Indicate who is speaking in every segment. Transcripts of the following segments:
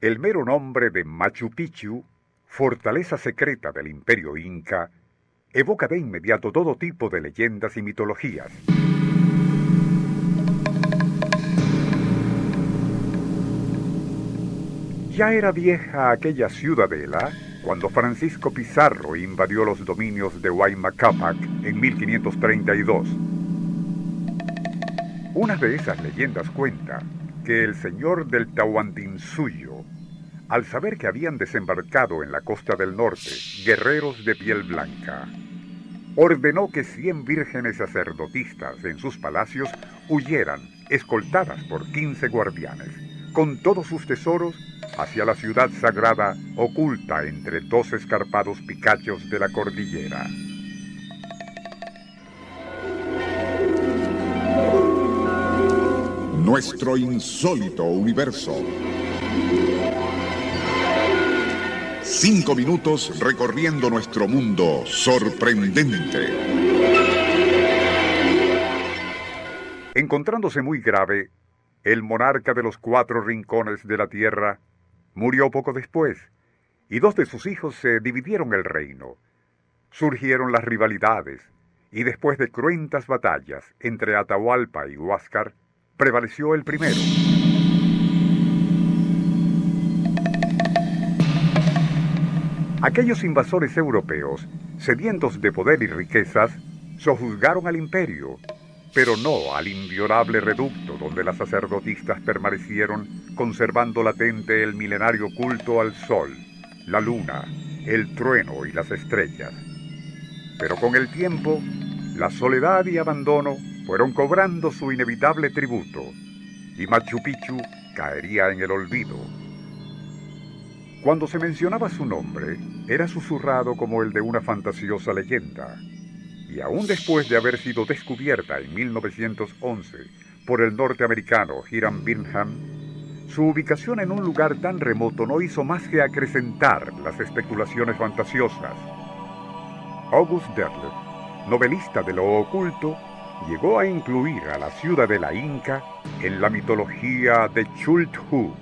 Speaker 1: El mero nombre de Machu Picchu, fortaleza secreta del imperio inca, evoca de inmediato todo tipo de leyendas y mitologías. Ya era vieja aquella ciudadela cuando Francisco Pizarro invadió los dominios de Huayna Cápac en 1532. Una de esas leyendas cuenta que el señor del Tahuantinsuyo, al saber que habían desembarcado en la costa del norte guerreros de piel blanca, ordenó que cien vírgenes sacerdotistas en sus palacios huyeran, escoltadas por quince guardianes, con todos sus tesoros, hacia la ciudad sagrada oculta entre dos escarpados picachos de la cordillera.
Speaker 2: Nuestro insólito universo. Cinco minutos recorriendo nuestro mundo sorprendente.
Speaker 1: Encontrándose muy grave, el monarca de los cuatro rincones de la tierra murió poco después, y dos de sus hijos se dividieron el reino. Surgieron las rivalidades, y después de cruentas batallas entre Atahualpa y Huáscar, prevaleció el primero. Aquellos invasores europeos, sedientos de poder y riquezas, sojuzgaron al imperio, pero no al inviolable reducto donde las sacerdotistas permanecieron conservando latente el milenario culto al sol, la luna, el trueno y las estrellas. Pero con el tiempo, la soledad y abandono fueron cobrando su inevitable tributo, y Machu Picchu caería en el olvido. Cuando se mencionaba su nombre, era susurrado como el de una fantasiosa leyenda, y aún después de haber sido descubierta en 1911 por el norteamericano Hiram Bingham, su ubicación en un lugar tan remoto no hizo más que acrecentar las especulaciones fantasiosas. August Derleth, novelista de lo oculto, llegó a incluir a la ciudad de la Inca en la mitología de Chulthu,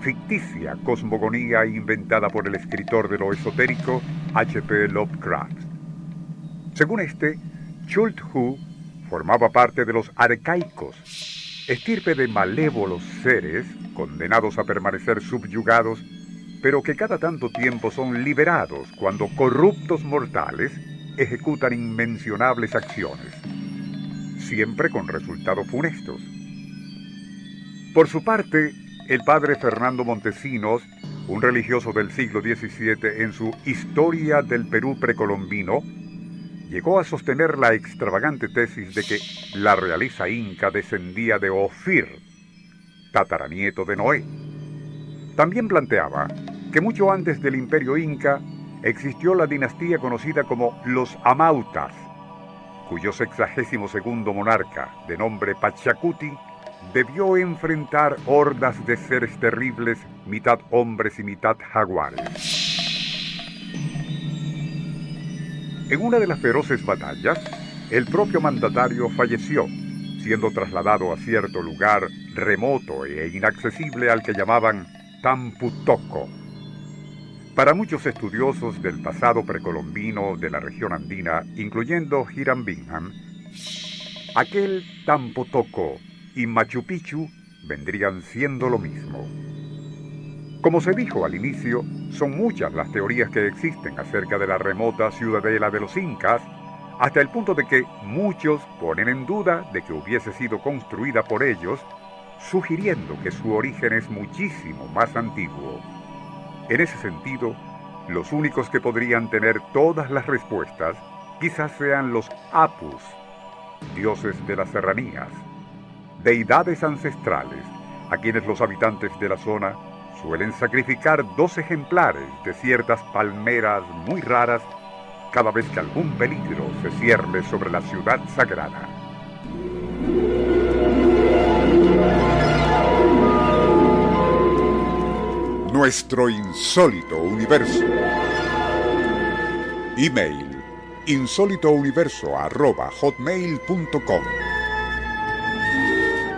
Speaker 1: ficticia cosmogonía inventada por el escritor de lo esotérico H.P. Lovecraft. Según este, Chulthu formaba parte de los arcaicos, estirpe de malévolos seres condenados a permanecer subyugados, pero que cada tanto tiempo son liberados cuando corruptos mortales ejecutan inmencionables acciones siempre con resultados funestos. Por su parte, el padre Fernando Montesinos, un religioso del siglo XVII, en su Historia del Perú precolombino, llegó a sostener la extravagante tesis de que la realeza inca descendía de Ofir, tataranieto de Noé. También planteaba que mucho antes del imperio inca existió la dinastía conocida como los Amautas, cuyo sexagésimo segundo monarca, de nombre Pachacuti, debió enfrentar hordas de seres terribles, mitad hombres y mitad jaguares. En una de las feroces batallas, el propio mandatario falleció, siendo trasladado a cierto lugar remoto e inaccesible al que llamaban Tamputoco, para muchos estudiosos del pasado precolombino de la región andina, incluyendo Hiram Bingham, aquel Tampotoco y Machu Picchu vendrían siendo lo mismo. Como se dijo al inicio, son muchas las teorías que existen acerca de la remota ciudadela de los incas, hasta el punto de que muchos ponen en duda de que hubiese sido construida por ellos, sugiriendo que su origen es muchísimo más antiguo. En ese sentido, los únicos que podrían tener todas las respuestas quizás sean los Apus, dioses de las serranías, deidades ancestrales, a quienes los habitantes de la zona suelen sacrificar dos ejemplares de ciertas palmeras muy raras cada vez que algún peligro se cierne sobre la ciudad sagrada. Nuestro insólito universo. Email insólitouniverso.hotmail.com